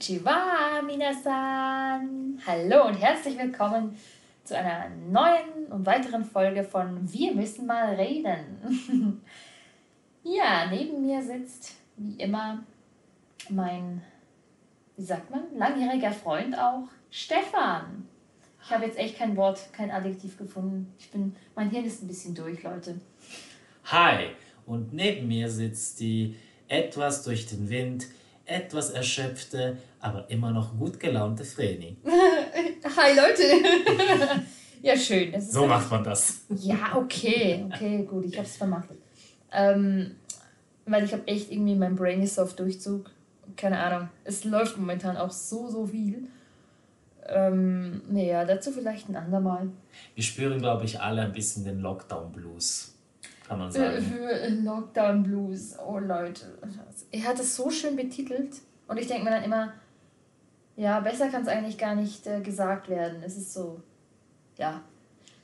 Konnichiwa, minasan! Hallo und herzlich willkommen zu einer neuen und weiteren Folge von Wir müssen mal reden. ja, neben mir sitzt wie immer mein, wie sagt man, langjähriger Freund auch, Stefan. Ich habe jetzt echt kein Wort, kein Adjektiv gefunden. Ich bin, mein Hirn ist ein bisschen durch, Leute. Hi, und neben mir sitzt die etwas durch den Wind etwas erschöpfte, aber immer noch gut gelaunte Vreni. Hi Leute! ja, schön. so macht man das. Ja, okay, okay, gut, ich hab's vermacht. Ähm, weil ich habe echt irgendwie mein Brain ist auf Durchzug. Keine Ahnung. Es läuft momentan auch so, so viel. Ähm, naja, dazu vielleicht ein andermal. Wir spüren, glaube ich, alle ein bisschen den Lockdown-Blues kann man sagen. Lockdown Blues, oh Leute. Er hat es so schön betitelt und ich denke mir dann immer, ja, besser kann es eigentlich gar nicht äh, gesagt werden. Es ist so, ja,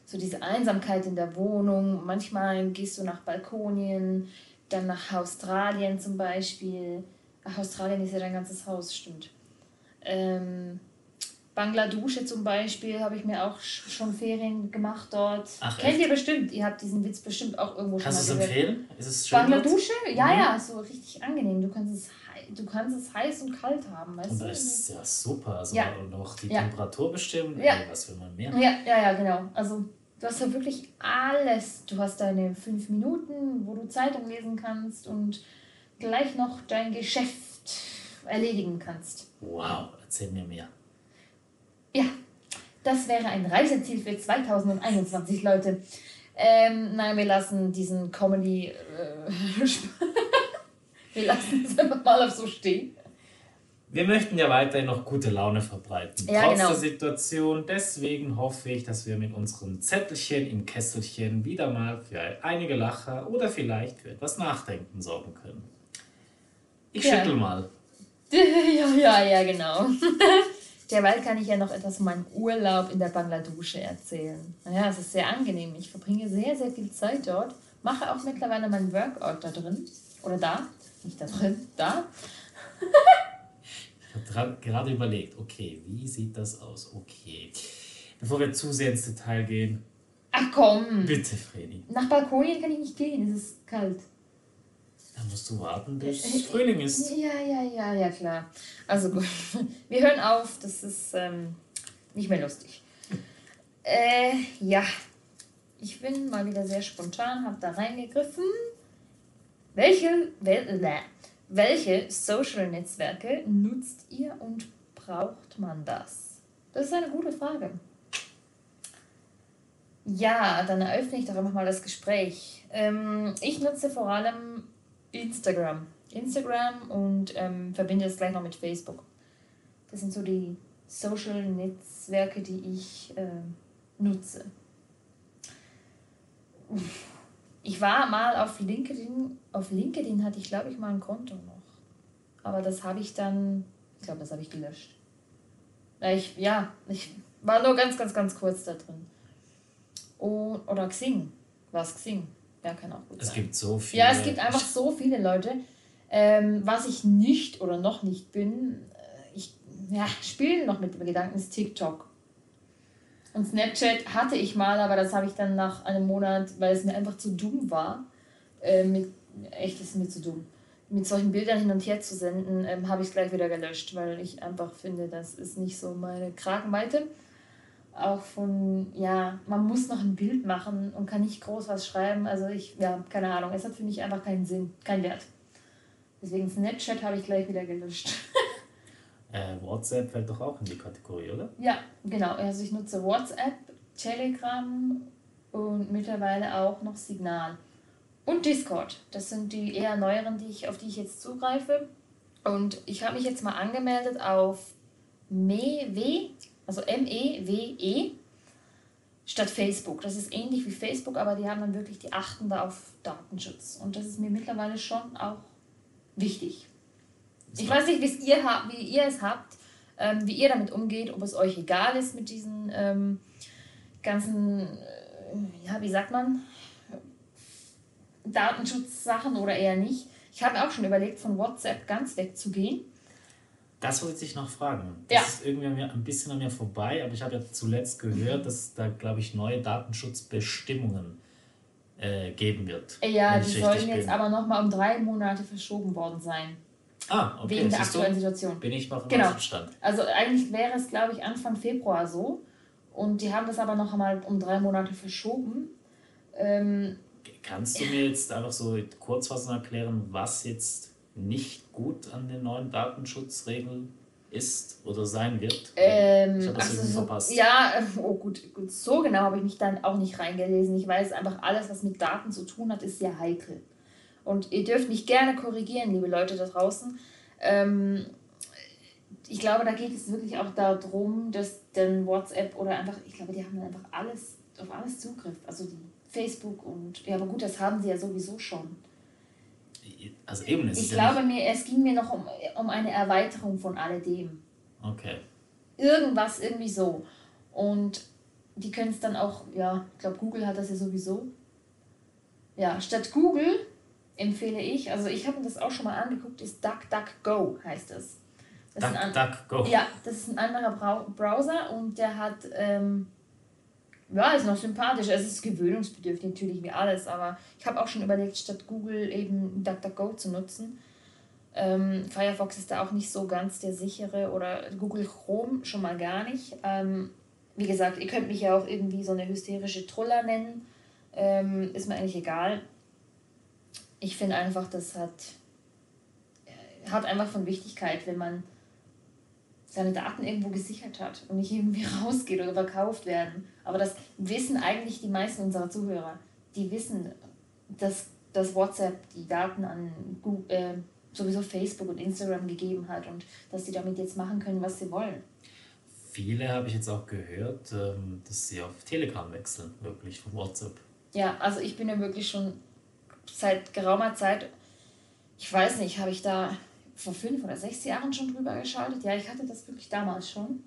so diese Einsamkeit in der Wohnung. Manchmal gehst du nach Balkonien, dann nach Australien zum Beispiel. Ach, Australien ist ja dein ganzes Haus, stimmt. Ähm, Bangladusche zum Beispiel habe ich mir auch schon Ferien gemacht dort. Ach, Kennt echt? ihr bestimmt? Ihr habt diesen Witz bestimmt auch irgendwo kannst schon mal Kannst du es empfehlen? Ist es schön Bangladusche? Dort? Ja, mhm. ja, so richtig angenehm. Du kannst es, du kannst es heiß und kalt haben. Weißt und das ist ja super. Also ja. Und auch die ja. Temperatur bestimmt. Ja. was will man mehr? Ja, ja, ja, genau. Also du hast ja wirklich alles. Du hast deine fünf Minuten, wo du Zeitung lesen kannst und gleich noch dein Geschäft erledigen kannst. Wow, erzähl mir mehr. Ja, das wäre ein Reiseziel für 2021, Leute. Ähm, nein, wir lassen diesen Comedy. Äh, wir lassen es einfach mal auf so stehen. Wir möchten ja weiterhin noch gute Laune verbreiten, ja, trotz genau. der Situation. Deswegen hoffe ich, dass wir mit unserem Zettelchen im Kesselchen wieder mal für einige Lacher oder vielleicht für etwas Nachdenken sorgen können. Ich ja. schüttel mal. Ja, ja, ja, genau. Derweil kann ich ja noch etwas von meinem Urlaub in der Bangladusche erzählen. Naja, es ist sehr angenehm. Ich verbringe sehr, sehr viel Zeit dort. Mache auch mittlerweile meinen Workout da drin. Oder da. Nicht da drin, da. ich habe gerade überlegt, okay, wie sieht das aus? Okay. Bevor wir zu sehr ins Detail gehen. Ach komm. Bitte, Fredi. Nach Balkonien kann ich nicht gehen, es ist kalt. Da musst du warten, bis äh, Frühling ist. Ja, ja, ja, ja, klar. Also gut, wir hören auf, das ist ähm, nicht mehr lustig. Äh, ja, ich bin mal wieder sehr spontan, habe da reingegriffen. Welche, wel, welche Social-Netzwerke nutzt ihr und braucht man das? Das ist eine gute Frage. Ja, dann eröffne ich doch einfach mal das Gespräch. Ähm, ich nutze vor allem Instagram. Instagram und ähm, verbinde es gleich noch mit Facebook. Das sind so die Social-Netzwerke, die ich äh, nutze. Ich war mal auf LinkedIn. Auf LinkedIn hatte ich, glaube ich, mal ein Konto noch. Aber das habe ich dann, ich glaube, das habe ich gelöscht. Ich, ja, ich war nur ganz, ganz, ganz kurz da drin. Und, oder Xing. War es Xing? Ja, kann auch gut es sein. gibt so viele. Ja, es gibt einfach so viele Leute. Ähm, was ich nicht oder noch nicht bin, äh, ich ja, spiele noch mit dem Gedanken, ist TikTok. Und Snapchat hatte ich mal, aber das habe ich dann nach einem Monat, weil es mir einfach zu dumm war, äh, mit, echt ist mir zu dumm, mit solchen Bildern hin und her zu senden, ähm, habe ich es gleich wieder gelöscht, weil ich einfach finde, das ist nicht so meine Kragenweite auch von, ja, man muss noch ein Bild machen und kann nicht groß was schreiben. Also ich, ja, keine Ahnung, es hat für mich einfach keinen Sinn, keinen Wert. Deswegen Snapchat habe ich gleich wieder gelöscht. äh, WhatsApp fällt doch auch in die Kategorie, oder? Ja, genau. Also ich nutze WhatsApp, Telegram und mittlerweile auch noch Signal. Und Discord. Das sind die eher neueren, die ich, auf die ich jetzt zugreife. Und ich habe mich jetzt mal angemeldet auf MEW, also M-E-W-E, -E, statt Facebook. Das ist ähnlich wie Facebook, aber die haben dann wirklich, die achten da auf Datenschutz. Und das ist mir mittlerweile schon auch wichtig. Ich weiß nicht, ihr habt, wie ihr es habt, ähm, wie ihr damit umgeht, ob es euch egal ist mit diesen ähm, ganzen, äh, ja, wie sagt man, Datenschutzsachen oder eher nicht. Ich habe mir auch schon überlegt, von WhatsApp ganz wegzugehen Das wollte ich noch fragen. Das ja. ist irgendwie ein bisschen an mir vorbei, aber ich habe ja zuletzt gehört, dass da, glaube ich, neue Datenschutzbestimmungen äh, geben wird. Ja, die sollen jetzt aber nochmal um drei Monate verschoben worden sein. Ah, okay. Wegen der aktuellen du? Situation. Bin ich noch im genau. Stand. Also eigentlich wäre es, glaube ich, Anfang Februar so. Und die haben das aber noch einmal um drei Monate verschoben. Ähm, Kannst du mir jetzt einfach so kurzfassend erklären, was jetzt nicht gut an den neuen Datenschutzregeln ist oder sein wird? Ähm, ich habe das also irgendwie verpasst. Ja, oh gut, gut, so genau habe ich mich dann auch nicht reingelesen. Ich weiß einfach, alles, was mit Daten zu tun hat, ist sehr heikel. Und ihr dürft mich gerne korrigieren, liebe Leute da draußen. Ähm, ich glaube, da geht es wirklich auch darum, dass dann WhatsApp oder einfach, ich glaube, die haben dann einfach alles, auf alles Zugriff. Also die Facebook und, ja, aber gut, das haben sie ja sowieso schon. Also eben, es Ich glaube ja mir, es ging mir noch um, um eine Erweiterung von alledem. Okay. Irgendwas, irgendwie so. Und die können es dann auch, ja, ich glaube, Google hat das ja sowieso. Ja, statt Google empfehle ich, also ich habe mir das auch schon mal angeguckt, ist DuckDuckGo heißt es. Das. Duck, Duck, Go. Ja, das ist ein anderer Browser und der hat ähm, ja, ist noch sympathisch. Es ist gewöhnungsbedürftig natürlich wie alles, aber ich habe auch schon überlegt, statt Google eben DuckDuckGo zu nutzen. Ähm, Firefox ist da auch nicht so ganz der sichere oder Google Chrome schon mal gar nicht. Ähm, wie gesagt, ihr könnt mich ja auch irgendwie so eine hysterische Truller nennen. Ähm, ist mir eigentlich egal. Ich finde einfach, das hat, äh, hat einfach von Wichtigkeit, wenn man seine Daten irgendwo gesichert hat und nicht irgendwie rausgeht oder verkauft werden. Aber das wissen eigentlich die meisten unserer Zuhörer. Die wissen, dass, dass WhatsApp die Daten an Google, äh, sowieso Facebook und Instagram gegeben hat und dass sie damit jetzt machen können, was sie wollen. Viele habe ich jetzt auch gehört, ähm, dass sie auf Telegram wechseln, wirklich von WhatsApp. Ja, also ich bin ja wirklich schon seit geraumer Zeit, ich weiß nicht, habe ich da vor fünf oder sechs Jahren schon drüber geschaltet. Ja, ich hatte das wirklich damals schon.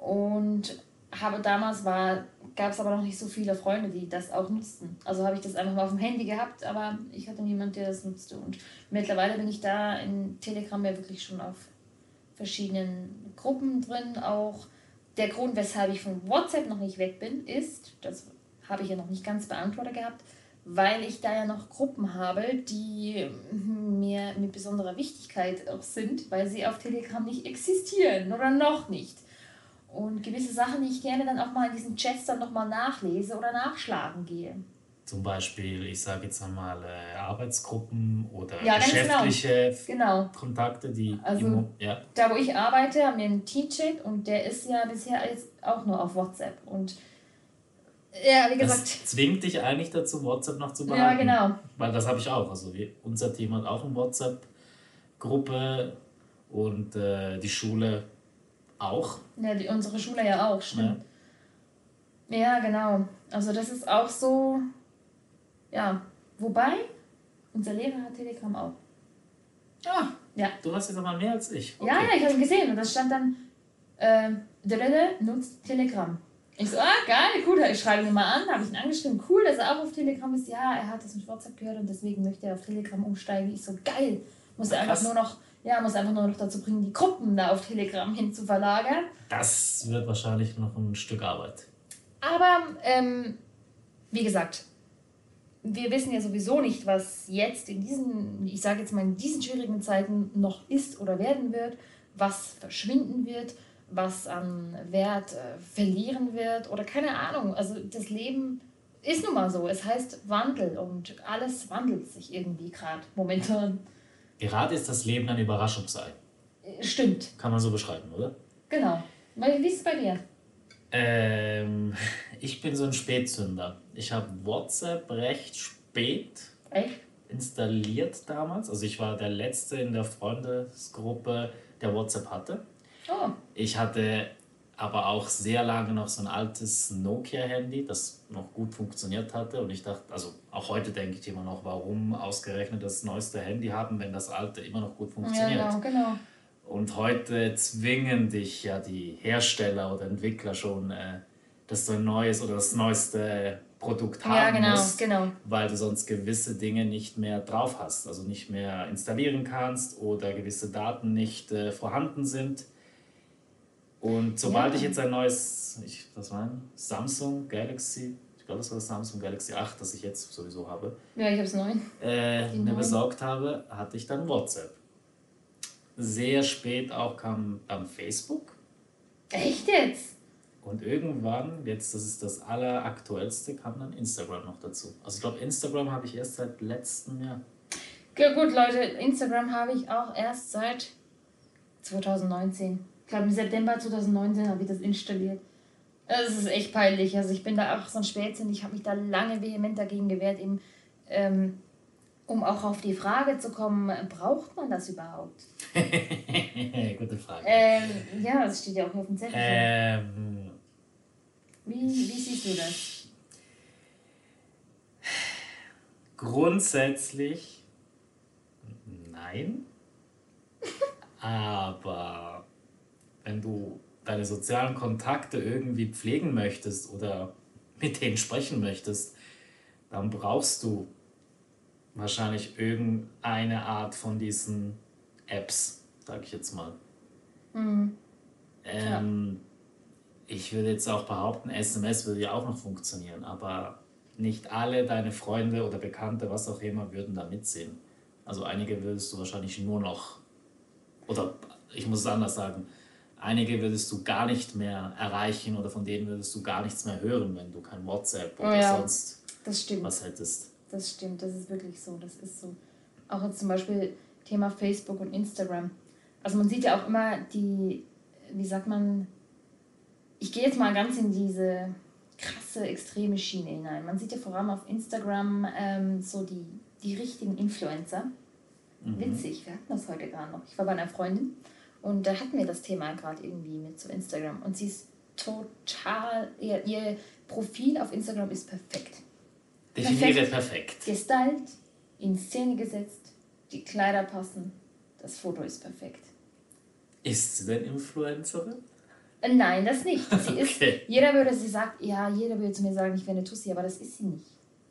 Und habe damals war, gab es aber noch nicht so viele Freunde, die das auch nutzten. Also habe ich das einfach mal auf dem Handy gehabt, aber ich hatte niemanden, der das nutzte. Und mittlerweile bin ich da in Telegram ja wirklich schon auf verschiedenen Gruppen drin. Auch der Grund, weshalb ich von WhatsApp noch nicht weg bin, ist, das habe ich ja noch nicht ganz beantwortet gehabt, weil ich da ja noch Gruppen habe, die mir mit besonderer Wichtigkeit auch sind, weil sie auf Telegram nicht existieren oder noch nicht. Und gewisse Sachen, die ich gerne dann auch mal in diesen Chats dann nochmal nachlese oder nachschlagen gehe. Zum Beispiel, ich sage jetzt einmal äh, Arbeitsgruppen oder ja, genau. geschäftliche genau. Genau. Kontakte, die. Also, im, ja. da wo ich arbeite, haben wir einen Teamchat und der ist ja bisher jetzt auch nur auf WhatsApp. Und ja, wie gesagt. Das zwingt dich eigentlich dazu, WhatsApp noch zu behalten. Ja, genau. Weil das habe ich auch. Also wir, unser Team hat auch eine WhatsApp-Gruppe und äh, die Schule auch. Ja, die, unsere Schule ja auch, stimmt. Ja. ja, genau. Also das ist auch so, ja. Wobei, unser Lehrer hat Telegram auch. Ah, ja. Du hast jetzt aber mehr als ich. Okay. Ja, ja, ich habe gesehen und da stand dann, äh, nutzt Telegram. Ich so, ah, geil, cool, ich schreibe ihn mal an, habe ich ihn angeschrieben, cool, dass er auch auf Telegram ist. Ja, er hat das mit WhatsApp gehört und deswegen möchte er auf Telegram umsteigen. Ich so, geil, muss er einfach nur noch, ja, muss einfach nur noch dazu bringen, die Gruppen da auf Telegram hin zu verlagern. Das wird wahrscheinlich noch ein Stück Arbeit. Aber, ähm, wie gesagt, wir wissen ja sowieso nicht, was jetzt in diesen, ich sage jetzt mal in diesen schwierigen Zeiten noch ist oder werden wird, was verschwinden wird was an Wert äh, verlieren wird oder keine Ahnung. Also das Leben ist nun mal so. Es heißt Wandel und alles wandelt sich irgendwie gerade momentan. Gerade ist das Leben eine Überraschung sei. Äh, stimmt. Kann man so beschreiben, oder? Genau. Wie ist es bei dir? Ähm, ich bin so ein Spätzünder. Ich habe WhatsApp recht spät Echt? installiert damals. Also ich war der Letzte in der Freundesgruppe, der WhatsApp hatte. Oh. Ich hatte aber auch sehr lange noch so ein altes Nokia-Handy, das noch gut funktioniert hatte. Und ich dachte, also auch heute denke ich immer noch, warum ausgerechnet das neueste Handy haben, wenn das alte immer noch gut funktioniert. Ja, genau, genau. Und heute zwingen dich ja die Hersteller oder Entwickler schon, äh, dass du ein neues oder das neueste Produkt haben ja, genau, musst, genau. weil du sonst gewisse Dinge nicht mehr drauf hast, also nicht mehr installieren kannst oder gewisse Daten nicht äh, vorhanden sind. Und sobald ich jetzt ein neues, ich, was war ein Samsung Galaxy, ich glaube, das war das Samsung Galaxy 8, das ich jetzt sowieso habe. Ja, ich habe es neu. Äh, mir besorgt habe, hatte ich dann WhatsApp. Sehr spät auch kam dann Facebook. Echt jetzt? Und irgendwann, jetzt das ist das alleraktuellste, kam dann Instagram noch dazu. Also ich glaube, Instagram habe ich erst seit letztem Jahr. Ja gut, Leute, Instagram habe ich auch erst seit 2019. Ich glaube, im September 2019 habe ich das installiert. Es ist echt peinlich. Also ich bin da auch so ein Spätsinn. Ich habe mich da lange vehement dagegen gewehrt, eben, ähm, um auch auf die Frage zu kommen, braucht man das überhaupt? Gute Frage. Ähm, ja, das steht ja auch auf dem Zettel. Ähm, wie, wie siehst du das? Grundsätzlich nein. Aber wenn du deine sozialen Kontakte irgendwie pflegen möchtest oder mit denen sprechen möchtest, dann brauchst du wahrscheinlich irgendeine Art von diesen Apps, sag ich jetzt mal. Mhm. Ähm, ich würde jetzt auch behaupten, SMS würde ja auch noch funktionieren, aber nicht alle deine Freunde oder Bekannte, was auch immer, würden da mitsehen. Also einige würdest du wahrscheinlich nur noch, oder ich muss es anders sagen, einige würdest du gar nicht mehr erreichen oder von denen würdest du gar nichts mehr hören, wenn du kein WhatsApp oder oh ja, sonst was hättest. Das stimmt, das ist wirklich so. Das ist so. Auch jetzt zum Beispiel Thema Facebook und Instagram. Also man sieht ja auch immer die, wie sagt man, ich gehe jetzt mal ganz in diese krasse, extreme Schiene hinein. Man sieht ja vor allem auf Instagram ähm, so die, die richtigen Influencer. Mhm. Witzig, wir hatten das heute gerade noch. Ich war bei einer Freundin und da hatten wir das Thema gerade irgendwie mit so Instagram. Und sie ist total, ihr, ihr Profil auf Instagram ist perfekt. Definiere perfekt. perfekt. Gestylt, in Szene gesetzt, die Kleider passen, das Foto ist perfekt. Ist sie denn Influencerin? Äh, nein, das nicht. Sie okay. ist, jeder würde, sie sagt, ja, jeder würde zu mir sagen, ich wäre eine Tussi, aber das ist sie nicht.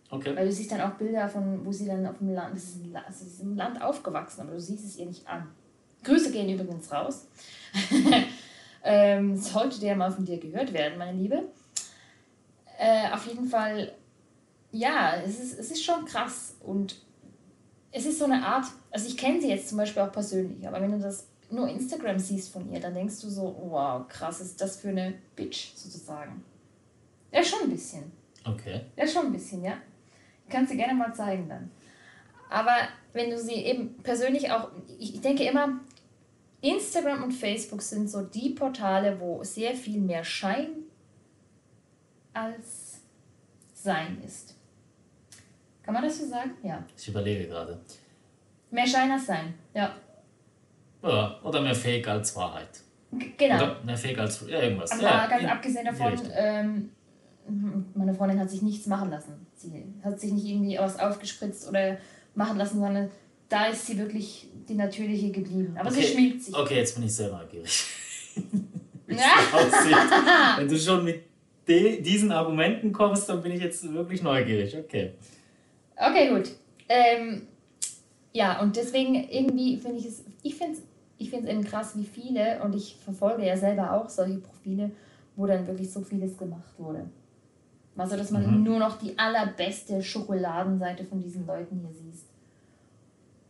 Okay. Weil du siehst dann auch Bilder von, wo sie dann auf dem Land, das ist, ein, also sie ist im Land aufgewachsen, aber du siehst es ihr nicht an. Grüße gehen übrigens raus. ähm, sollte der mal von dir gehört werden, meine Liebe. Äh, auf jeden Fall, ja, es ist, es ist schon krass und es ist so eine Art, also ich kenne sie jetzt zum Beispiel auch persönlich, aber wenn du das nur Instagram siehst von ihr, dann denkst du so, wow, krass, ist das für eine Bitch sozusagen. Ja, schon ein bisschen. Okay. Ja, schon ein bisschen, ja. Ich kann sie gerne mal zeigen dann. Aber wenn du sie eben persönlich auch, ich denke immer, Instagram und Facebook sind so die Portale, wo sehr viel mehr Schein als Sein ist. Kann man das so sagen? Ja. Ich überlege gerade. Mehr Schein als Sein, ja. Ja, oder mehr Fake als Wahrheit. Genau. Oder mehr Fake als ja, irgendwas. Aber ja, ganz abgesehen davon, ähm, meine Freundin hat sich nichts machen lassen. Sie hat sich nicht irgendwie was aufgespritzt oder machen lassen, sondern da ist sie wirklich die natürliche geblieben. Aber okay. sie schminkt sich. Okay, jetzt bin ich sehr neugierig. ja. Wenn du schon mit diesen Argumenten kommst, dann bin ich jetzt wirklich neugierig. Okay. Okay, gut. Ähm, ja, und deswegen irgendwie finde ich es, ich finde es ich finde eben krass, wie viele, und ich verfolge ja selber auch solche Profile, wo dann wirklich so vieles gemacht wurde. Also, dass man mhm. nur noch die allerbeste Schokoladenseite von diesen Leuten hier siehst.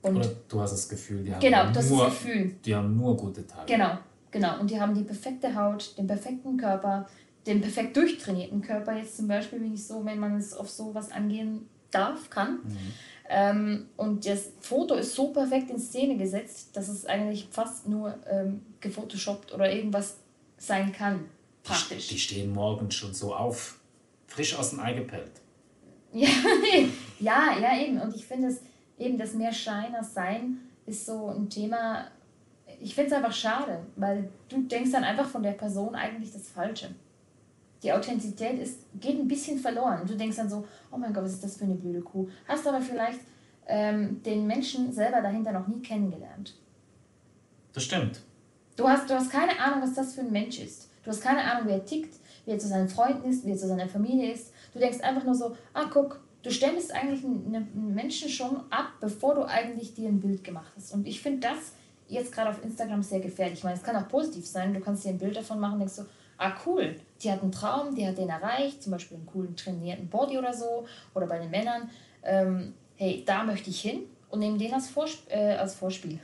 Und Oder du hast das Gefühl, die haben, genau, nur, das Gefühl. die haben nur gute Tage. Genau, genau. Und die haben die perfekte Haut, den perfekten Körper, den perfekt durchtrainierten Körper. Jetzt zum Beispiel, wenn ich so, wenn man es auf sowas angehen darf, kann. Mhm. Ähm, und das Foto ist so perfekt in Szene gesetzt, dass es eigentlich fast nur ähm, gefotoshoppt oder irgendwas sein kann. Praktisch. Die, die stehen morgens schon so auf, frisch aus dem Ei gepellt. Ja, ja, ja, eben. Und ich finde es eben das mehr Schein als Sein ist so ein Thema. Ich finde es einfach schade, weil du denkst dann einfach von der Person eigentlich das Falsche die Authentizität ist, geht ein bisschen verloren. Du denkst dann so, oh mein Gott, was ist das für eine blöde Kuh? Hast aber vielleicht ähm, den Menschen selber dahinter noch nie kennengelernt. Das stimmt. Du hast, du hast keine Ahnung, was das für ein Mensch ist. Du hast keine Ahnung, wie er tickt, wie er zu seinen Freunden ist, wie er zu seiner Familie ist. Du Du denkst einfach nur so, ah, guck, du stellst eigentlich einen Menschen schon ab, bevor du eigentlich dir ein Bild gemacht hast. Und ich finde das jetzt gerade auf Instagram sehr gefährlich. Ich meine, es kann auch positiv sein. Du kannst dir ein Bild davon machen denkst so, ah cool, die hat einen Traum, die hat den erreicht, zum Beispiel einen coolen trainierten Body oder so. Oder bei den Männern, ähm, hey, da möchte ich hin und nehme den als, Vorsp äh, als Vorspiel.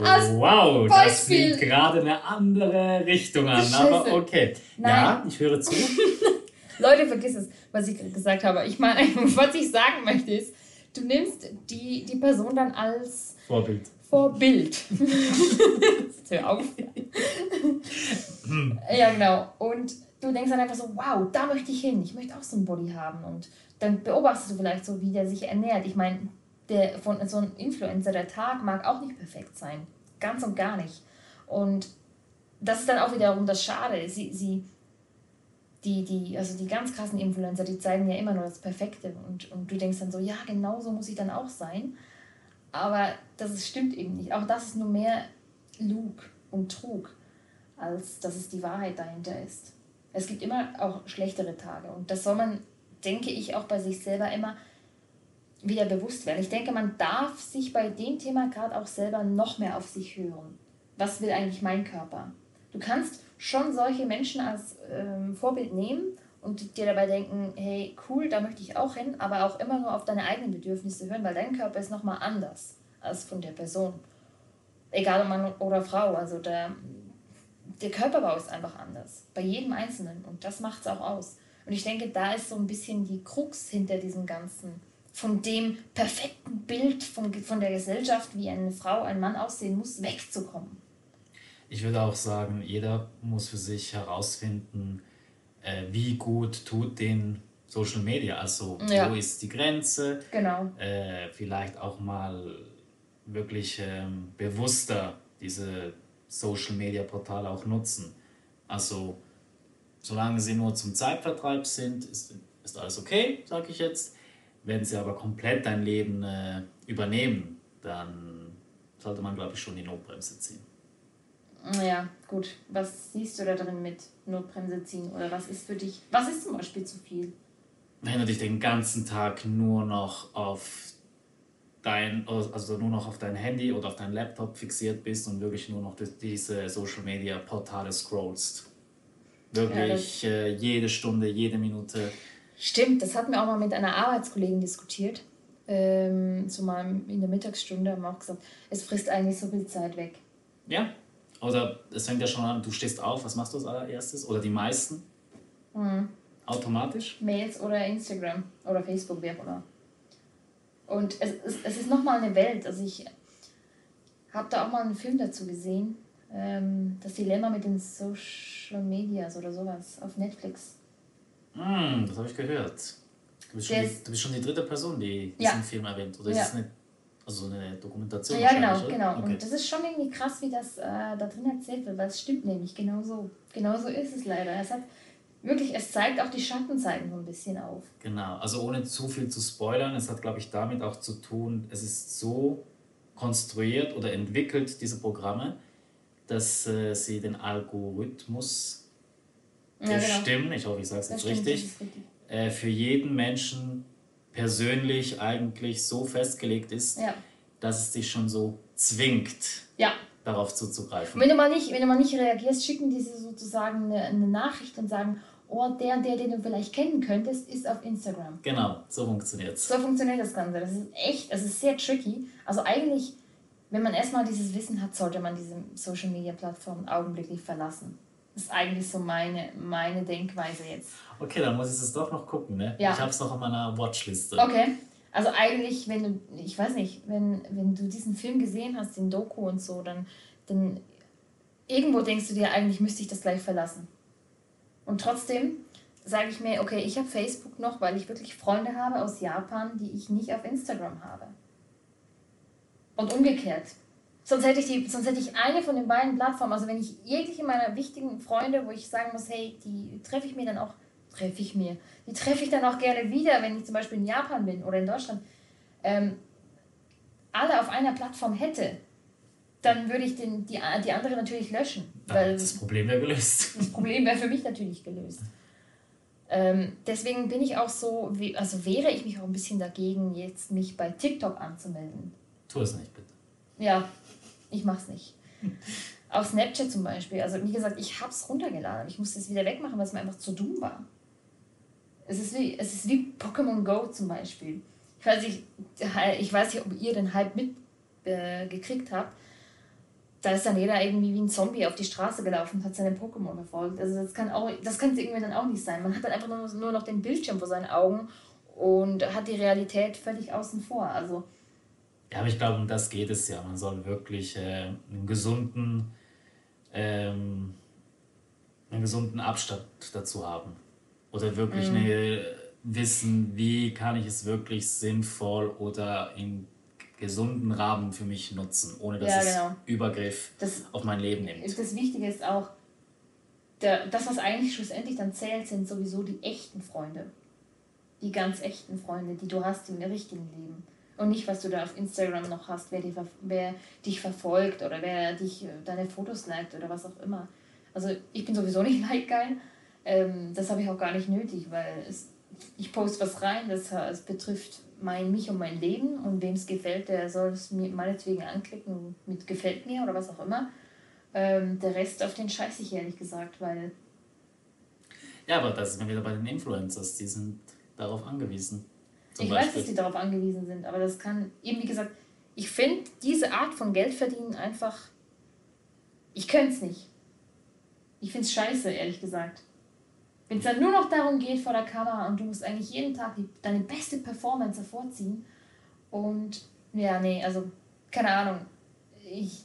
als wow, Beispiel. das nimmt gerade eine andere Richtung an. Aber okay. Nein. Ja, ich höre zu. Leute, vergiss es, was ich gesagt habe. Ich meine, was ich sagen möchte ist, du nimmst die, die Person dann als Vorbild. Vorbild. Hör auf. ja, genau. Und du denkst dann einfach so, wow, da möchte ich hin. Ich möchte auch so ein Body haben. Und dann beobachtest du vielleicht so, wie der sich ernährt. Ich meine, der von so einem Influencer, der Tag mag auch nicht perfekt sein. Ganz und gar nicht. Und das ist dann auch wiederum das Schade. Sie, sie die, die, also die ganz krassen Influencer, die zeigen ja immer nur das Perfekte und, und du denkst dann so, ja, genau so muss ich dann auch sein. Aber das ist, stimmt eben nicht. Auch das ist nur mehr Lug und Trug, als dass es die Wahrheit dahinter ist. Es gibt immer auch schlechtere Tage und das soll man, denke ich, auch bei sich selber immer wieder bewusst werden. Ich denke, man darf sich bei dem Thema gerade auch selber noch mehr auf sich hören. Was will eigentlich mein Körper? Du kannst schon solche Menschen als ähm, Vorbild nehmen und dir dabei denken, hey, cool, da möchte ich auch hin, aber auch immer nur auf deine eigenen Bedürfnisse hören, weil dein Körper ist nochmal anders als von der Person. Egal ob Mann oder Frau, also der, der Körperbau ist einfach anders, bei jedem Einzelnen und das macht es auch aus. Und ich denke, da ist so ein bisschen die Krux hinter diesem Ganzen, von dem perfekten Bild von, von der Gesellschaft, wie eine Frau, ein Mann aussehen muss, wegzukommen. Ich würde auch sagen, jeder muss für sich herausfinden, äh, wie gut tut den Social Media. Also ja. wo ist die Grenze? Genau. Äh, vielleicht auch mal wirklich ähm, bewusster diese Social Media Portale auch nutzen. Also solange sie nur zum Zeitvertreib sind, ist, ist alles okay, sage ich jetzt. Wenn sie aber komplett dein Leben äh, übernehmen, dann sollte man, glaube ich, schon die Notbremse ziehen. Ja, gut. Was siehst du da drin mit Notbremse ziehen? Oder was ist für dich, was ist zum Beispiel zu viel? Wenn du dich den ganzen Tag nur noch auf dein, also nur noch auf dein Handy oder auf dein Laptop fixiert bist und wirklich nur noch diese Social Media Portale scrollst. Wirklich ja, äh, jede Stunde, jede Minute. Stimmt, das hatten wir auch mal mit einer Arbeitskollegin diskutiert. Ähm, so mal in der Mittagsstunde haben wir auch gesagt, es frisst eigentlich so viel Zeit weg. Ja, oder es fängt ja schon an, du stehst auf, was machst du als allererstes? Oder die meisten? Mhm. Automatisch? Mails oder Instagram oder Facebook, wer oder. Und es, es, es ist nochmal eine Welt. Also ich habe da auch mal einen Film dazu gesehen. Ähm, das Dilemma mit den Social Medias oder sowas auf Netflix. Mm, das habe ich gehört. Du bist, die, du bist, schon die, dritte Person, die diesen ja. Film erwähnt. Oder ist ja. es eine also eine Dokumentation. Ja, genau, genau. Okay. Und das ist schon irgendwie krass, wie das äh, da drin erzählt wird, weil es stimmt nämlich, genau so. Genau so ist es leider. Es hat wirklich, es zeigt auch die Schattenseiten so ein bisschen auf. Genau, also ohne zu viel zu spoilern, es hat, glaube ich, damit auch zu tun, es ist so konstruiert oder entwickelt, diese Programme, dass äh, sie den Algorithmus ja, bestimmen, genau. ich hoffe, ich sage es jetzt richtig, richtig. Äh, für jeden Menschen persönlich eigentlich so festgelegt ist, ja. dass es dich schon so zwingt, ja. darauf zuzugreifen. wenn du, mal nicht, wenn du mal nicht reagierst, schicken die sozusagen eine, eine Nachricht und sagen, oh, der, der, den du vielleicht kennen könntest, ist auf Instagram. Genau, so funktioniert es. So funktioniert das Ganze. Das ist echt, das ist sehr tricky. Also eigentlich, wenn man erstmal dieses Wissen hat, sollte man diese Social Media Plattform augenblicklich verlassen. Das ist eigentlich so meine, meine Denkweise jetzt. Okay, dann muss ich es doch noch gucken, ne? Ja. Ich habe es noch auf meiner Watchliste. Okay. Also eigentlich, wenn du, ich weiß nicht, wenn, wenn du diesen Film gesehen hast, den Doku und so, dann, dann irgendwo denkst du dir, eigentlich müsste ich das gleich verlassen. Und trotzdem sage ich mir, okay, ich habe Facebook noch, weil ich wirklich Freunde habe aus Japan, die ich nicht auf Instagram habe. Und umgekehrt. Sonst hätte, ich die, sonst hätte ich eine von den beiden Plattformen, also wenn ich jegliche meiner wichtigen Freunde, wo ich sagen muss, hey, die treffe ich mir dann auch, treffe ich mir, die treffe ich dann auch gerne wieder, wenn ich zum Beispiel in Japan bin oder in Deutschland, ähm, alle auf einer Plattform hätte, dann würde ich den, die, die andere natürlich löschen. Weil das Problem wäre gelöst. Das Problem wäre für mich natürlich gelöst. Ähm, deswegen bin ich auch so, also wehre ich mich auch ein bisschen dagegen, jetzt mich bei TikTok anzumelden. Tu es nicht, bitte. Ja, ich mach's nicht. Auf Snapchat zum Beispiel. Also wie gesagt, ich hab's runtergeladen. Ich musste es wieder wegmachen, weil es mir einfach zu dumm war. Es ist wie, wie Pokémon Go zum Beispiel. Ich weiß nicht, ich weiß nicht ob ihr den Hype mitgekriegt äh, habt. Da ist dann jeder irgendwie wie ein Zombie auf die Straße gelaufen und hat seine Pokémon verfolgt. Also das kann auch, das kann es irgendwie dann auch nicht sein. Man hat dann einfach nur, nur noch den Bildschirm vor seinen Augen und hat die Realität völlig außen vor. Also ja, aber ich glaube, um das geht es ja. Man soll wirklich äh, einen gesunden, ähm, einen gesunden Abstand dazu haben. Oder wirklich mhm. eine, wissen, wie kann ich es wirklich sinnvoll oder in gesunden Rahmen für mich nutzen, ohne dass ja, genau. es Übergriff das, auf mein Leben nimmt. Das Wichtige ist auch, der, das, was eigentlich schlussendlich dann zählt, sind sowieso die echten Freunde. Die ganz echten Freunde, die du hast im richtigen Leben. Und nicht, was du da auf Instagram noch hast, wer, die, wer dich verfolgt oder wer dich äh, deine Fotos liked oder was auch immer. Also ich bin sowieso nicht like-geil. Ähm, das habe ich auch gar nicht nötig, weil es, ich poste was rein, das, das betrifft mein, mich und mein Leben und wem es gefällt, der soll es mir meinetwegen anklicken mit gefällt mir oder was auch immer. Ähm, der Rest auf den scheiße ich ehrlich gesagt, weil. Ja, aber das ist mir wieder bei den Influencers, die sind darauf angewiesen ich Beispiel. weiß, dass die darauf angewiesen sind, aber das kann, eben wie gesagt, ich finde diese Art von Geld verdienen einfach, ich könnte es nicht. Ich finde es scheiße, ehrlich gesagt. Wenn es dann nur noch darum geht vor der Kamera und du musst eigentlich jeden Tag die, deine beste Performance hervorziehen und ja, nee, also keine Ahnung. Ich,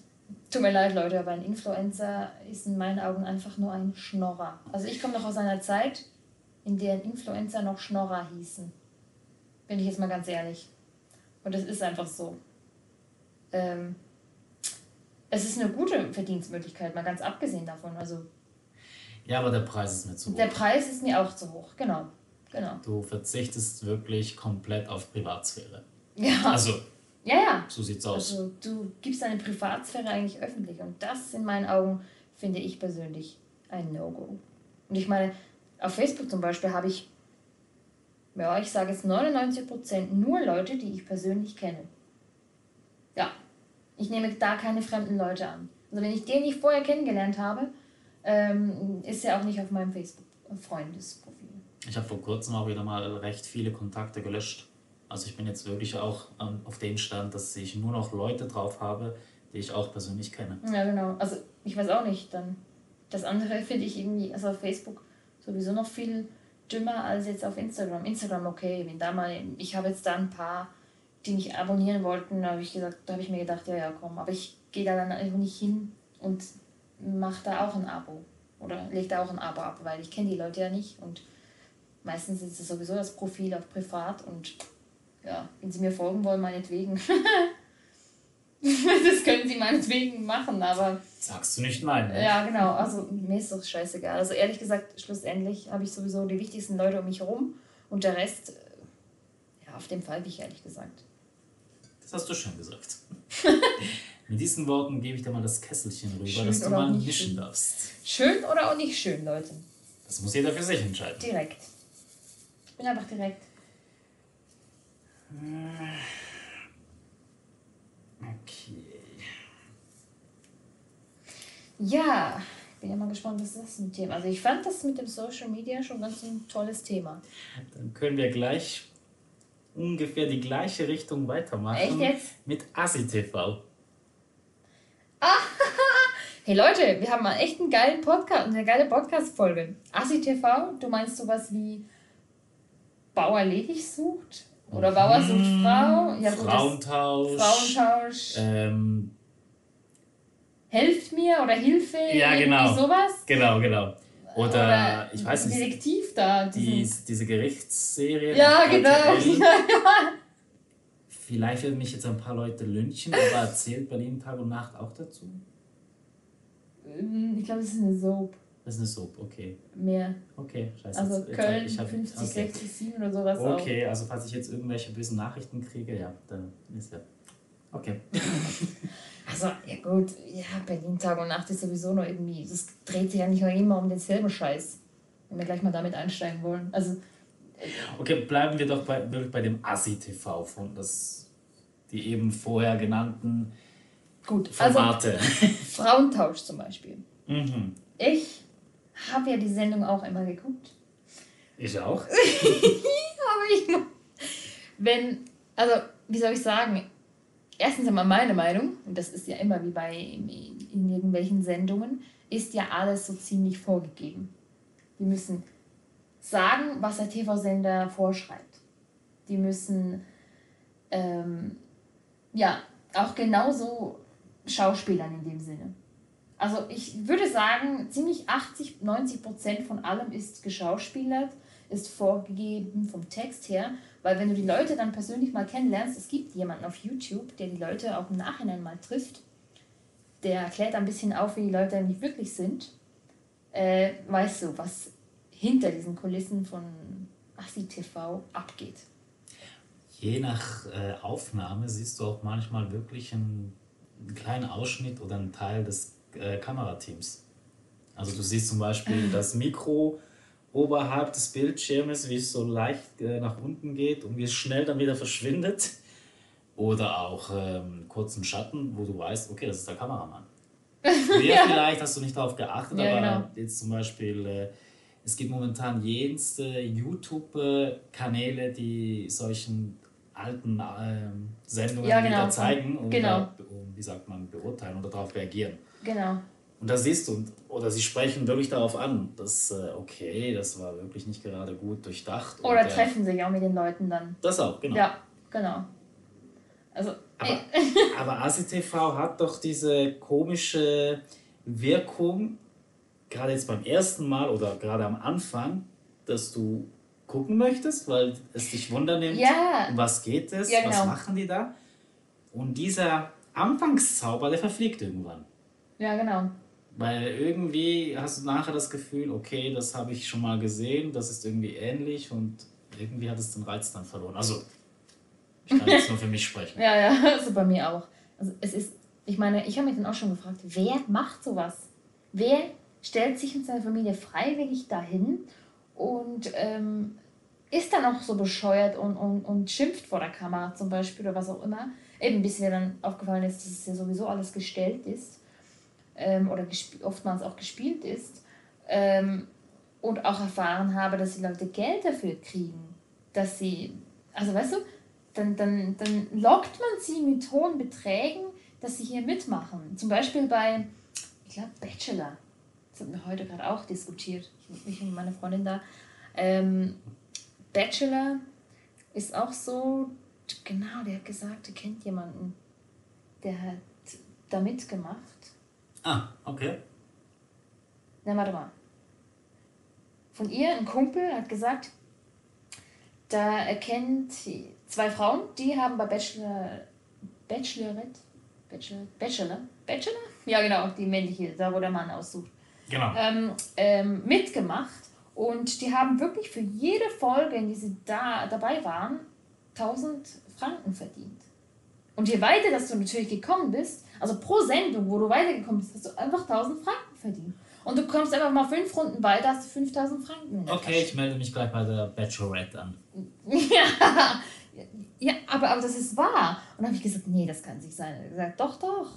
tut mir leid, Leute, aber ein Influencer ist in meinen Augen einfach nur ein Schnorrer. Also ich komme noch aus einer Zeit, in der Influencer noch Schnorrer hießen. Bin ich jetzt mal ganz ehrlich. Und es ist einfach so. Ähm, es ist eine gute Verdienstmöglichkeit, mal ganz abgesehen davon. Also, ja, aber der Preis ist mir zu hoch. Der Preis ist mir auch zu hoch, genau. genau. Du verzichtest wirklich komplett auf Privatsphäre. Ja. Also, ja, ja. So sieht's aus. Also, du gibst deine Privatsphäre eigentlich öffentlich. Und das in meinen Augen finde ich persönlich ein No-Go. Und ich meine, auf Facebook zum Beispiel habe ich ja, ich sage jetzt 99% nur Leute, die ich persönlich kenne. Ja, ich nehme da keine fremden Leute an. Also wenn ich den nicht vorher kennengelernt habe, ähm, ist er auch nicht auf meinem Facebook-Freundesprofil. Ich habe vor kurzem auch wieder mal recht viele Kontakte gelöscht. Also ich bin jetzt wirklich auch ähm, auf dem Stand, dass ich nur noch Leute drauf habe, die ich auch persönlich kenne. Ja, genau. Also ich weiß auch nicht. Dann das andere finde ich irgendwie, also auf Facebook sowieso noch viel dümmer als jetzt auf Instagram. Instagram okay, wenn da mal, ich habe jetzt da ein paar, die mich abonnieren wollten, da habe ich gesagt, da habe ich mir gedacht, ja, ja, komm, aber ich gehe da dann einfach nicht hin und mache da auch ein Abo oder lege da auch ein Abo ab, weil ich kenne die Leute ja nicht und meistens ist es sowieso das Profil auf privat und ja, wenn sie mir folgen wollen, meinetwegen. das können sie meinetwegen machen, aber. Sagst du nicht nein, ne? Ja, genau. Also mir ist doch scheißegal. Also ehrlich gesagt, schlussendlich habe ich sowieso die wichtigsten Leute um mich herum und der Rest, äh, ja, auf dem Fall bin ich ehrlich gesagt. Das hast du schön gesagt. Mit diesen Worten gebe ich dir mal das Kesselchen rüber, schön dass du mal mischen schön. darfst. Schön oder auch nicht schön, Leute? Das muss jeder für sich entscheiden. Direkt. Ich bin einfach direkt. Äh. Okay. Ja, bin ja mal gespannt, was das ein Thema. Also ich fand das mit dem Social Media schon ganz ein tolles Thema. Dann können wir gleich ungefähr die gleiche Richtung weitermachen. Echt jetzt? Mit ASI-TV. Ah, hey Leute, wir haben mal echt einen geilen Podcast, eine geile Podcast-Folge. ASI-TV, du meinst sowas wie Bauer ledig sucht? Oder Bauer sucht Frau. Ja, Frauentausch. Frauentausch. Ähm, Helft mir oder Hilfe. Ja, genau. sowas. Genau, genau. Oder, oder ich weiß nicht. Detektiv da. Die, diese Gerichtsserie. Ja, genau. Vielleicht werden mich jetzt ein paar Leute lynchen, aber erzählt Berlin Tag und Nacht auch dazu? Ähm, ich glaube, es ist eine Soap. Das ist eine Soap, okay. Mehr. Okay, scheiße. Also jetzt, Köln ich hab, 50, okay. 60, 7 oder sowas Okay, auch. also falls ich jetzt irgendwelche bösen Nachrichten kriege, ja, dann ist ja. Okay. also, ja gut, ja, Berlin Tag und Nacht ist sowieso noch irgendwie, das dreht sich ja nicht nur immer um denselben Scheiß. wenn wir gleich mal damit einsteigen wollen. Also, okay, bleiben wir doch bei, bei dem Assi-TV von das, die eben vorher genannten Gut, also Formate. Also, Frauentausch zum Beispiel. Mhm. Ich habe ja die Sendung auch immer geguckt. Ich auch. Aber ich, wenn, also wie soll ich sagen, erstens einmal meine Meinung, und das ist ja immer wie bei in, irgendwelchen Sendungen, ist ja alles so ziemlich vorgegeben. Die müssen sagen, was der TV-Sender vorschreibt. Die müssen ähm, ja auch genauso schauspielern in dem Sinne. Also ich würde sagen, ziemlich 80, 90 Prozent von allem ist geschauspielert, ist vorgegeben vom Text her, weil wenn du die Leute dann persönlich mal kennenlernst, es gibt jemanden auf YouTube, der die Leute auch im Nachhinein mal trifft, der erklärt ein bisschen auf, wie die Leute eigentlich wirklich sind, äh, weißt du, was hinter diesen Kulissen von Assi TV abgeht. Je nach äh, Aufnahme siehst du auch manchmal wirklich einen, einen kleinen Ausschnitt oder einen Teil des äh, Kamerateams. Also du siehst zum Beispiel das Mikro oberhalb des Bildschirmes, wie es so leicht äh, nach unten geht und wie es schnell dann wieder verschwindet. Oder auch ähm, kurzen Schatten, wo du weißt, okay, das ist der Kameramann. ja. Vielleicht hast du nicht darauf geachtet, ja, aber genau. jetzt zum Beispiel, äh, es gibt momentan jenste YouTube-Kanäle, die solchen alten ähm, Sendungen ja, genau. wieder zeigen und genau. da, wie sagt man, beurteilen oder darauf reagieren. Genau. Und da siehst du, oder sie sprechen wirklich darauf an, dass, äh, okay, das war wirklich nicht gerade gut durchdacht. Oder treffen sich auch mit den Leuten dann. Das auch, genau. Ja, genau. Also, aber, aber ACTV hat doch diese komische Wirkung, gerade jetzt beim ersten Mal oder gerade am Anfang, dass du gucken möchtest, weil es dich wundernimmt, ja. um was geht es, ja, genau. was machen die da. Und dieser Anfangszauber, der verfliegt irgendwann. Ja, genau. Weil irgendwie hast du nachher das Gefühl, okay, das habe ich schon mal gesehen, das ist irgendwie ähnlich und irgendwie hat es den Reiz dann verloren. Also, ich kann jetzt nur für mich sprechen. ja, ja, also bei mir auch. Also es ist, ich meine, ich habe mich dann auch schon gefragt, wer macht sowas? Wer stellt sich mit seiner Familie freiwillig dahin und ähm, ist dann auch so bescheuert und, und, und schimpft vor der Kamera zum Beispiel oder was auch immer. Eben bis mir dann aufgefallen ist, dass es ja sowieso alles gestellt ist ähm, oder oftmals auch gespielt ist ähm, und auch erfahren habe, dass die Leute Geld dafür kriegen, dass sie, also weißt du, dann, dann, dann lockt man sie mit hohen Beträgen, dass sie hier mitmachen. Zum Beispiel bei, ich glaube, Bachelor. Das haben wir heute gerade auch diskutiert, ich, und meine Freundin da. Ähm, Bachelor ist auch so, genau, der hat gesagt, er kennt jemanden, der hat da mitgemacht. Ah, okay. Na, warte mal. Von ihr, ein Kumpel, hat gesagt, da erkennt zwei Frauen, die haben bei Bachelor, Bachelorette, Bachelor, Bachelor, Bachelor? Ja, genau, die männliche, da wo der Mann aussucht. Genau. Ähm, ähm, mitgemacht und die haben wirklich für jede Folge, in die sie da dabei waren, 1000 Franken verdient. Und je weiter, dass du natürlich gekommen bist, also pro Sendung, wo du weitergekommen bist, hast du einfach 1000 Franken verdient. Und du kommst einfach mal fünf Runden weiter, hast du 5000 Franken. okay, Tasche. ich melde mich gleich bei der Bachelorette an. ja, ja aber, aber das ist wahr. Und dann habe ich gesagt, nee, das kann nicht sein. Er hat gesagt, doch, doch.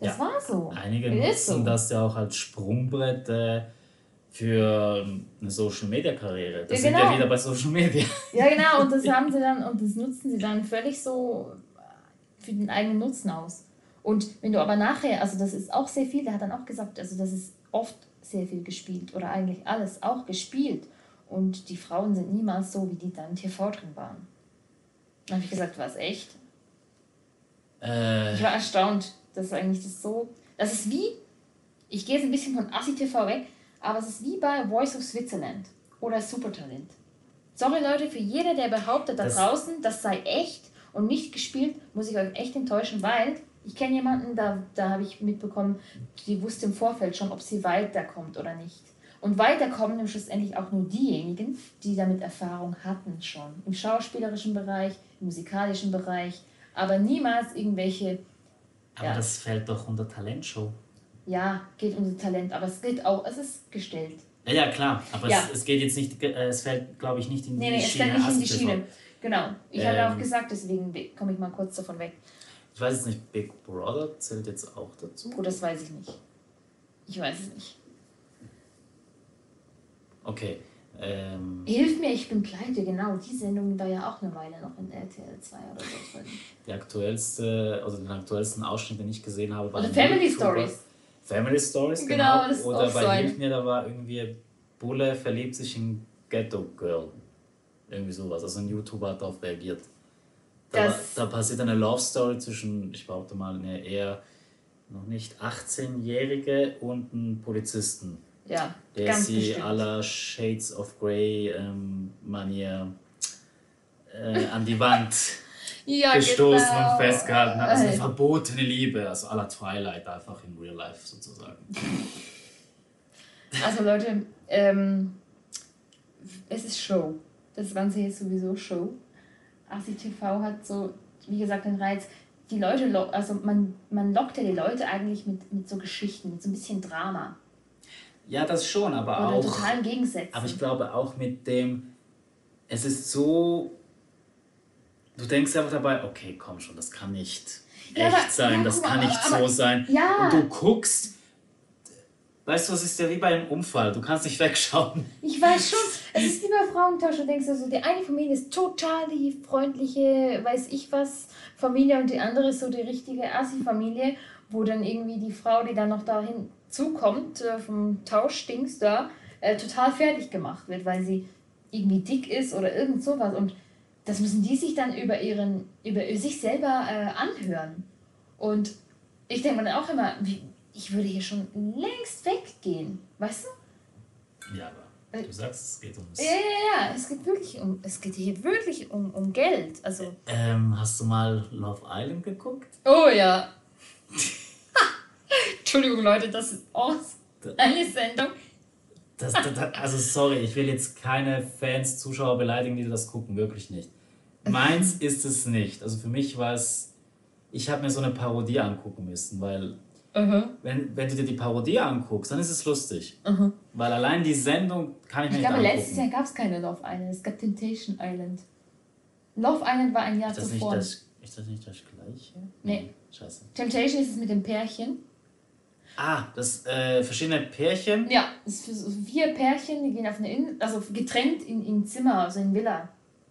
Das ja, war so. Einige nutzen so. das ja auch als Sprungbrett äh, für eine Social Media Karriere. Das ja, genau. sind ja genau. wieder bei Social Media. Ja, genau, und das haben sie dann und das nutzen sie dann völlig so für den eigenen Nutzen aus. Und wenn du aber nachher, also das ist auch sehr viel, der hat dann auch gesagt, also das ist oft sehr viel gespielt oder eigentlich alles auch gespielt. Und die Frauen sind niemals so, wie die dann im TV drin waren. Dann habe ich gesagt, war es echt? Äh. Ich war erstaunt, dass eigentlich das so. Das ist wie, ich gehe jetzt ein bisschen von Assi TV weg, aber es ist wie bei Voice of Switzerland oder Supertalent. Sorry Leute, für jeder, der behauptet da das draußen, das sei echt und nicht gespielt, muss ich euch echt enttäuschen, weil ich kenne jemanden, da, da habe ich mitbekommen, die wusste im Vorfeld schon, ob sie weiterkommt oder nicht. Und weiterkommen im schlussendlich auch nur diejenigen, die damit Erfahrung hatten schon. Im schauspielerischen Bereich, im musikalischen Bereich, aber niemals irgendwelche. Aber ja, das fällt doch unter Talentshow. Ja, geht unter Talent, aber es geht auch, es ist gestellt. Ja, ja, klar. Aber ja. Es, es, geht jetzt nicht, äh, es fällt, glaube ich, nicht in die nee, nee, Schiene. Nee, es fällt nicht in die Schiene. Genau. Ich ähm, hatte auch gesagt, deswegen komme ich mal kurz davon weg. Ich weiß jetzt nicht, Big Brother zählt jetzt auch dazu? Oh, das weiß ich nicht. Ich weiß es nicht. Okay. Ähm, Hilf mir, ich bin pleite, genau. Die Sendung war ja auch eine Weile noch in RTL 2 oder so drin. Die aktuellste, also den aktuellsten Ausschnitt, den ich gesehen habe, war. Oder Family Stories. Family Stories, genau. genau. Das Oder bei so Hilf mir, da war irgendwie Bulle verliebt sich in Ghetto Girl. Irgendwie sowas. Also ein YouTuber hat darauf reagiert. Da, da passiert eine Love Story zwischen, ich behaupte mal, eine eher noch nicht 18-Jährige und einem Polizisten. Ja, der ganz sie aller Shades of Grey ähm, Manier äh, an die Wand ja, gestoßen genau. und festgehalten hat. Also eine verbotene Liebe, also aller Twilight einfach in Real Life sozusagen. Also Leute, ähm, es ist Show. Das Ganze hier ist sowieso Show. ACTV hat so, wie gesagt, den Reiz, die Leute, also man, man lockt ja die Leute eigentlich mit, mit so Geschichten, mit so ein bisschen Drama. Ja, das schon, aber Oder auch. totalen Gegensätze. Aber ich glaube auch mit dem, es ist so. Du denkst einfach dabei, okay, komm schon, das kann nicht ja, echt aber, sein, ja, das kann nicht aber, so sein. Ja. Und du guckst, weißt du, es ist ja wie bei einem Unfall, du kannst nicht wegschauen. Ich weiß schon, es ist wie bei Frauentausch, du denkst also, die eine Familie ist total die freundliche, weiß ich was, Familie und die andere ist so die richtige Assi-Familie, wo dann irgendwie die Frau, die dann noch dahin zukommt, äh, vom Tauschdings da, äh, total fertig gemacht wird, weil sie irgendwie dick ist oder irgend sowas. Und das müssen die sich dann über, ihren, über sich selber äh, anhören. Und ich denke mir dann auch immer, wie, ich würde hier schon längst weggehen, weißt du? Ja, aber äh, du sagst, es geht ums. Ja, ja, ja, es geht wirklich um, es geht hier wirklich um, um Geld. Also. Ähm, hast du mal Love Island geguckt? Oh ja. Entschuldigung, Leute, das ist aus. Eine Sendung. Das, das, also, sorry, ich will jetzt keine Fans, Zuschauer beleidigen, die das gucken, wirklich nicht. Meins ist es nicht. Also, für mich war es. Ich habe mir so eine Parodie angucken müssen, weil. Uh Wenn, wenn du dir die Parodie anguckst, dann ist es lustig. Uh Weil allein die Sendung kann ich mir ich nicht glaube, angucken. letztes Jahr gab es keine Love Island, es gab Temptation Island. Love Island war ein Jahr ist das zuvor. Nicht das, ist das nicht das gleiche? Nee. Scheiße. Temptation ist es mit dem Pärchen. Ah, das äh, verschiedene Pärchen? Ja, es ist vier Pärchen, die gehen auf eine In also getrennt in, in Zimmer, also in Villa.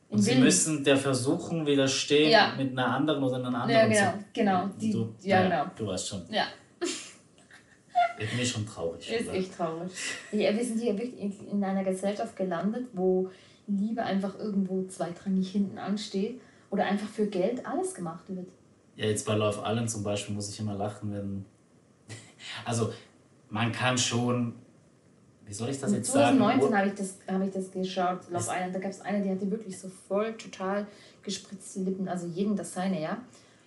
In und sie Villen. müssen der Versuchung widerstehen ja. mit einer anderen oder einer anderen. Ja, genau, genau. Die, du, ja, genau. Du weißt schon. Ja. Wird mir schon traurig. Ist oder? echt traurig. Ja, wir sind hier wirklich in einer Gesellschaft gelandet, wo Liebe einfach irgendwo zweitrangig hinten ansteht oder einfach für Geld alles gemacht wird. Ja, jetzt bei Love Island zum Beispiel muss ich immer lachen, wenn also man kann schon, wie soll ich das jetzt 2019 sagen? 2019 habe ich, das, hab ich das geschaut, Love Island. Da gab es eine, die hatte wirklich so voll, total gespritzte Lippen. Also jeden das seine, ja.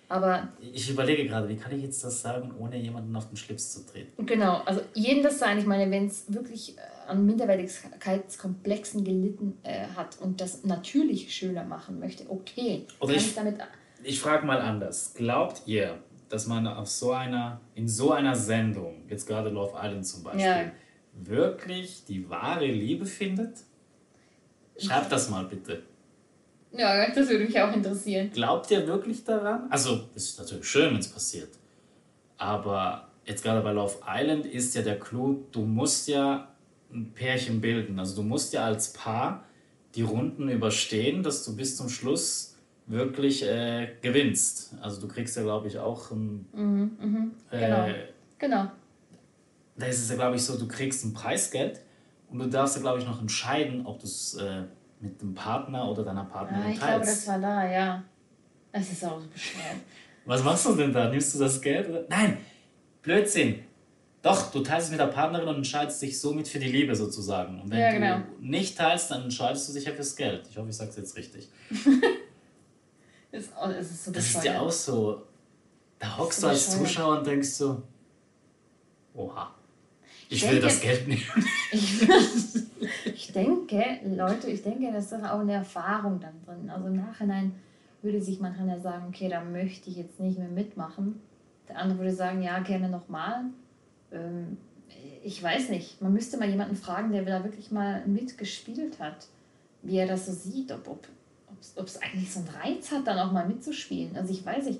Aber ich überlege gerade, wie kann ich jetzt das sagen, ohne jemanden auf den Schlips zu treten? Genau, also jeden das sein. Ich meine, wenn es wirklich äh, an Minderwertigkeitskomplexen gelitten äh, hat und das natürlich schöner machen möchte, okay. Oder ich, ich, damit ich frage mal anders. Glaubt ihr, dass man auf so einer, in so einer Sendung, jetzt gerade Love Island zum Beispiel, ja. wirklich die wahre Liebe findet? Schreibt das mal bitte. Ja, das würde mich auch interessieren. Glaubt ihr wirklich daran? Also, es ist natürlich schön, wenn es passiert. Aber jetzt gerade bei Love Island ist ja der Clou, du musst ja ein Pärchen bilden. Also du musst ja als Paar die Runden überstehen, dass du bis zum Schluss wirklich äh, gewinnst. Also du kriegst ja, glaube ich, auch ein... Mhm, mhm. Genau. Äh, genau. Da ist es ja, glaube ich, so, du kriegst ein Preisgeld und du darfst ja, glaube ich, noch entscheiden, ob du es äh, mit dem Partner oder deiner Partnerin ja, ich teilst. glaube, das war da, ja. Das ist auch so bescheuert. Was machst du denn da? Nimmst du das Geld? Oder? Nein, Blödsinn. Doch, du teilst es mit der Partnerin und entscheidest dich somit für die Liebe sozusagen. Und wenn ja, genau. du nicht teilst, dann entscheidest du dich ja fürs Geld. Ich hoffe, ich sage es jetzt richtig. Ist, oh, es ist so Das ist ja auch so. Da hockst du als Zuschauer und denkst so, oha, ich, ich will denke, das Geld nehmen. Ich, ich denke, Leute, ich denke, das ist auch eine Erfahrung dann drin. Also im Nachhinein würde sich manchmal ja sagen, okay, da möchte ich jetzt nicht mehr mitmachen. Der andere würde sagen, ja, gerne nochmal. Ähm, ich weiß nicht. Man müsste mal jemanden fragen, der da wirklich mal mitgespielt hat, wie er das so sieht, ob, ob, ob es eigentlich so einen Reiz hat, dann auch mal mitzuspielen. Also ich weiß nicht,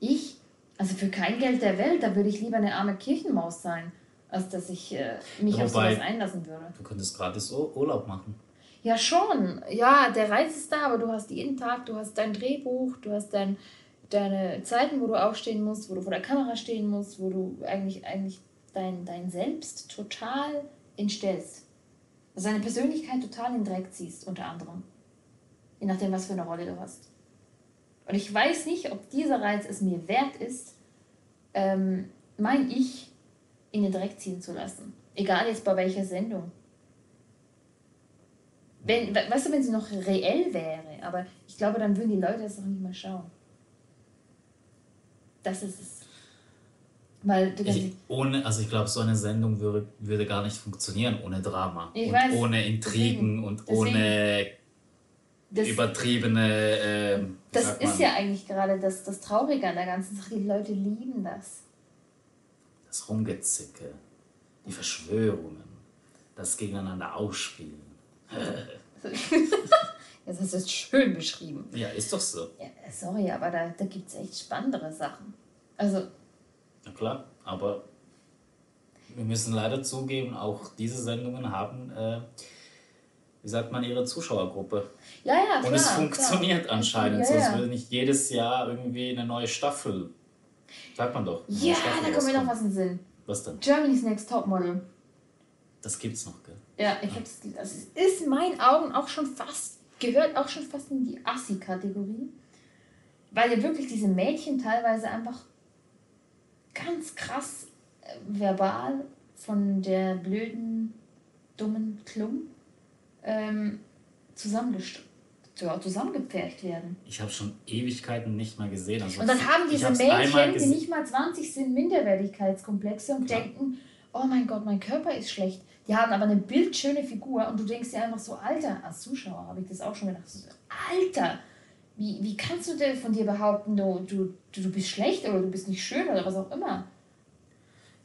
ich, also für kein Geld der Welt, da würde ich lieber eine arme Kirchenmaus sein, als dass ich äh, mich ja, auf sowas einlassen würde. Du könntest gratis Urlaub machen. Ja, schon. Ja, der Reiz ist da, aber du hast jeden Tag, du hast dein Drehbuch, du hast dein, deine Zeiten, wo du aufstehen musst, wo du vor der Kamera stehen musst, wo du eigentlich, eigentlich dein, dein Selbst total entstellst. Also deine Persönlichkeit total in den Dreck ziehst, unter anderem. Je nachdem, was für eine Rolle du hast. Und ich weiß nicht, ob dieser Reiz es mir wert ist, ähm, mein Ich in den Dreck ziehen zu lassen. Egal jetzt bei welcher Sendung. Wenn, weißt du, wenn sie noch reell wäre, aber ich glaube, dann würden die Leute das auch nicht mehr schauen. Das ist es. Weil ich, ohne, also ich glaube, so eine Sendung würde, würde gar nicht funktionieren ohne Drama. Ich und weiß, ohne Intrigen deswegen, und ohne das, übertriebene. Äh, das ist ja eigentlich gerade das, das Traurige an der ganzen Sache. Die Leute lieben das. Das Rumgezicke, die Verschwörungen, das Gegeneinander ausspielen. das hast du jetzt schön beschrieben. Ja, ist doch so. Ja, sorry, aber da, da gibt es echt spannendere Sachen. Also na klar, aber wir müssen leider zugeben, auch diese Sendungen haben, äh, wie sagt man, ihre Zuschauergruppe. Ja, ja, klar. Und es funktioniert klar. anscheinend. Ja, ja. Sonst würde nicht jedes Jahr irgendwie eine neue Staffel. Sagt man doch. Ja, da kommt mir noch was in den Sinn. Was denn? Germany's Next Topmodel. Das gibt's noch, gell? Ja, ich hab's, das ist in meinen Augen auch schon fast, gehört auch schon fast in die Assi-Kategorie. Weil ja wirklich diese Mädchen teilweise einfach ganz krass äh, verbal von der blöden, dummen Klum ähm, ja, zusammengepfercht werden. Ich habe schon Ewigkeiten nicht mehr gesehen. Also und dann haben diese Mädchen, die nicht mal 20 sind, Minderwertigkeitskomplexe und Klar. denken, oh mein Gott, mein Körper ist schlecht. Die haben aber eine bildschöne Figur und du denkst dir einfach so, Alter, als Zuschauer habe ich das auch schon gedacht, so, Alter, wie, wie kannst du denn von dir behaupten, du, du, du bist schlecht oder du bist nicht schön oder was auch immer?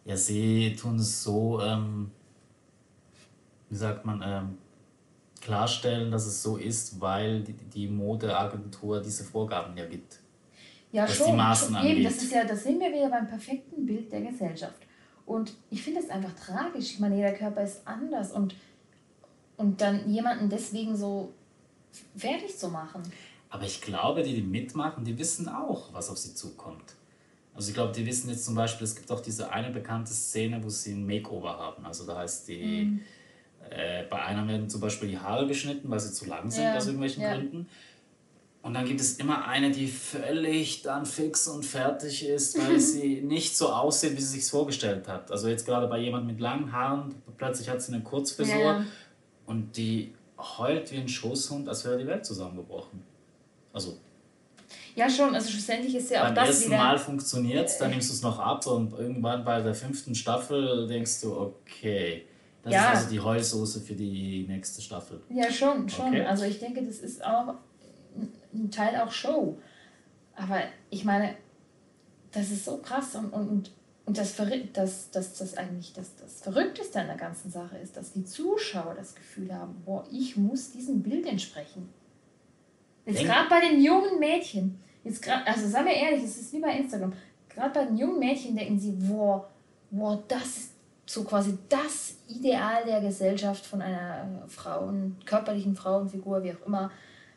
Ja, sie tun es so, ähm, wie sagt man, ähm, klarstellen, dass es so ist, weil die, Modeagentur diese Vorgaben ja gibt. Ja, was schon. Die Maßen schon eben, das ist ja, das sind wir wieder beim perfekten Bild der Gesellschaft. Und ich finde es einfach tragisch. Ich meine, jeder Körper ist anders und, und dann jemanden deswegen so fertig zu machen. Aber ich glaube, die, die mitmachen, die wissen auch, was auf sie zukommt. Also ich glaube, die wissen jetzt zum Beispiel, es gibt auch diese eine bekannte Szene, wo sie ein Makeover haben. Also da heißt die, mhm. Äh, bei einer werden zum Beispiel die Haare geschnitten, weil sie zu lang sind ja. aus irgendwelchen ja. Gründen. Und dann gibt es immer eine, die völlig dann fix und fertig ist, weil sie nicht so aussieht, wie sie sich vorgestellt hat. Also jetzt gerade bei jemand mit langen Haaren, plötzlich hat sie eine Kurzfrisur ja. und die heult wie ein Schoßhund, als wäre die Welt zusammengebrochen. Also. Ja, schon. Also schlussendlich ist ja auch beim das. Beim ersten Mal funktioniert es, dann nimmst du es noch ab und irgendwann bei der fünften Staffel denkst du, okay. Das ja. ist also die Heulsoße für die nächste Staffel. Ja, schon, schon. Okay. Also ich denke, das ist auch ein Teil auch Show. Aber ich meine, das ist so krass und, und, und das, das, das, das eigentlich das, das Verrückteste an der ganzen Sache ist, dass die Zuschauer das Gefühl haben, boah, ich muss diesem Bild entsprechen. Jetzt gerade bei den jungen Mädchen, jetzt grad, also sagen wir ehrlich, es ist wie bei Instagram, gerade bei den jungen Mädchen denken sie, wow, wow, das ist so quasi das Ideal der Gesellschaft von einer Frauen, körperlichen Frauenfigur, wie auch immer.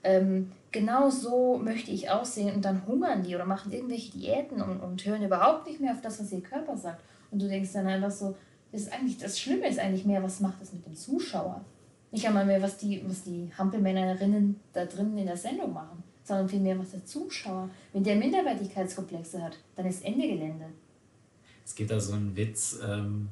Ähm, genau so möchte ich aussehen und dann hungern die oder machen irgendwelche Diäten und, und hören überhaupt nicht mehr auf das, was ihr Körper sagt. Und du denkst dann einfach so, das ist eigentlich, das Schlimme ist eigentlich mehr, was macht das mit dem Zuschauer? Nicht einmal mehr, was die, was die Hampelmännerinnen da drinnen in der Sendung machen, sondern vielmehr, was der Zuschauer. Wenn der Minderwertigkeitskomplexe hat, dann ist Ende Gelände. Es gibt da so einen Witz, ähm,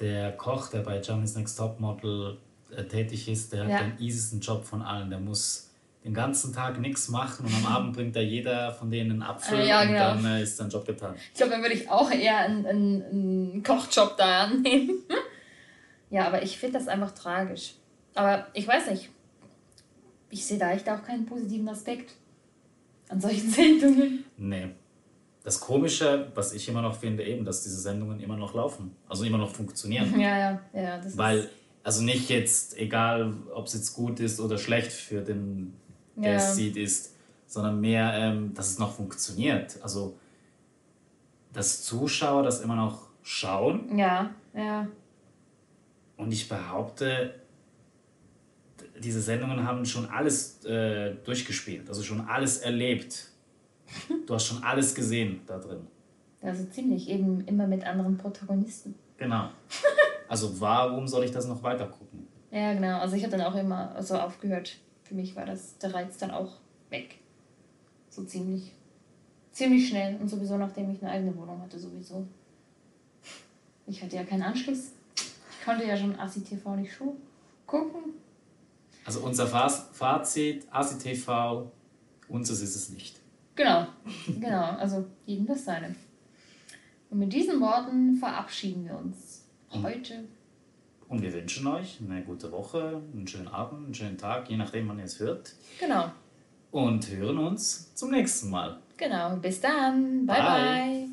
der Koch, der bei Germany's Next Topmodel äh, tätig ist, der ja. hat den easiesten Job von allen. Der muss den ganzen Tag nichts machen und am Abend bringt da jeder von denen einen Apfel äh, ja, und genau. dann äh, ist sein Job getan. Ich glaube, dann würde ich auch eher einen, einen, einen Kochjob da annehmen. Ja, aber ich finde das einfach tragisch. Aber ich weiß nicht. Ich sehe da echt auch keinen positiven Aspekt an solchen Sendungen. Nee. Das Komische, was ich immer noch finde, eben, dass diese Sendungen immer noch laufen, also immer noch funktionieren. Ja, ja, ja. Das Weil, also nicht jetzt, egal ob es jetzt gut ist oder schlecht für den, der ja. es sieht, ist, sondern mehr, ähm, dass es noch funktioniert. Also, dass Zuschauer das immer noch schauen. Ja, ja. Und ich behaupte, diese Sendungen haben schon alles äh, durchgespielt, also schon alles erlebt. Du hast schon alles gesehen da drin. Also ziemlich, eben immer mit anderen Protagonisten. Genau. Also warum soll ich das noch weiter gucken? Ja, genau. Also ich habe dann auch immer so aufgehört. Für mich war das der Reiz dann auch weg. So ziemlich. Ziemlich schnell. Und sowieso, nachdem ich eine eigene Wohnung hatte, sowieso. Ich hatte ja keinen Anschluss. Ich konnte ja schon ACTV nicht gucken. Also unser Fazit, ACTV, unseres ist es nicht. Genau, genau. Also jedem das seine. Und mit diesen Worten verabschieden wir uns heute. Und wir wünschen euch eine gute Woche, einen schönen Abend, einen schönen Tag, je nachdem, wann ihr es hört. Genau. Und hören uns zum nächsten Mal. Genau. Bis dann. bye. bye. bye.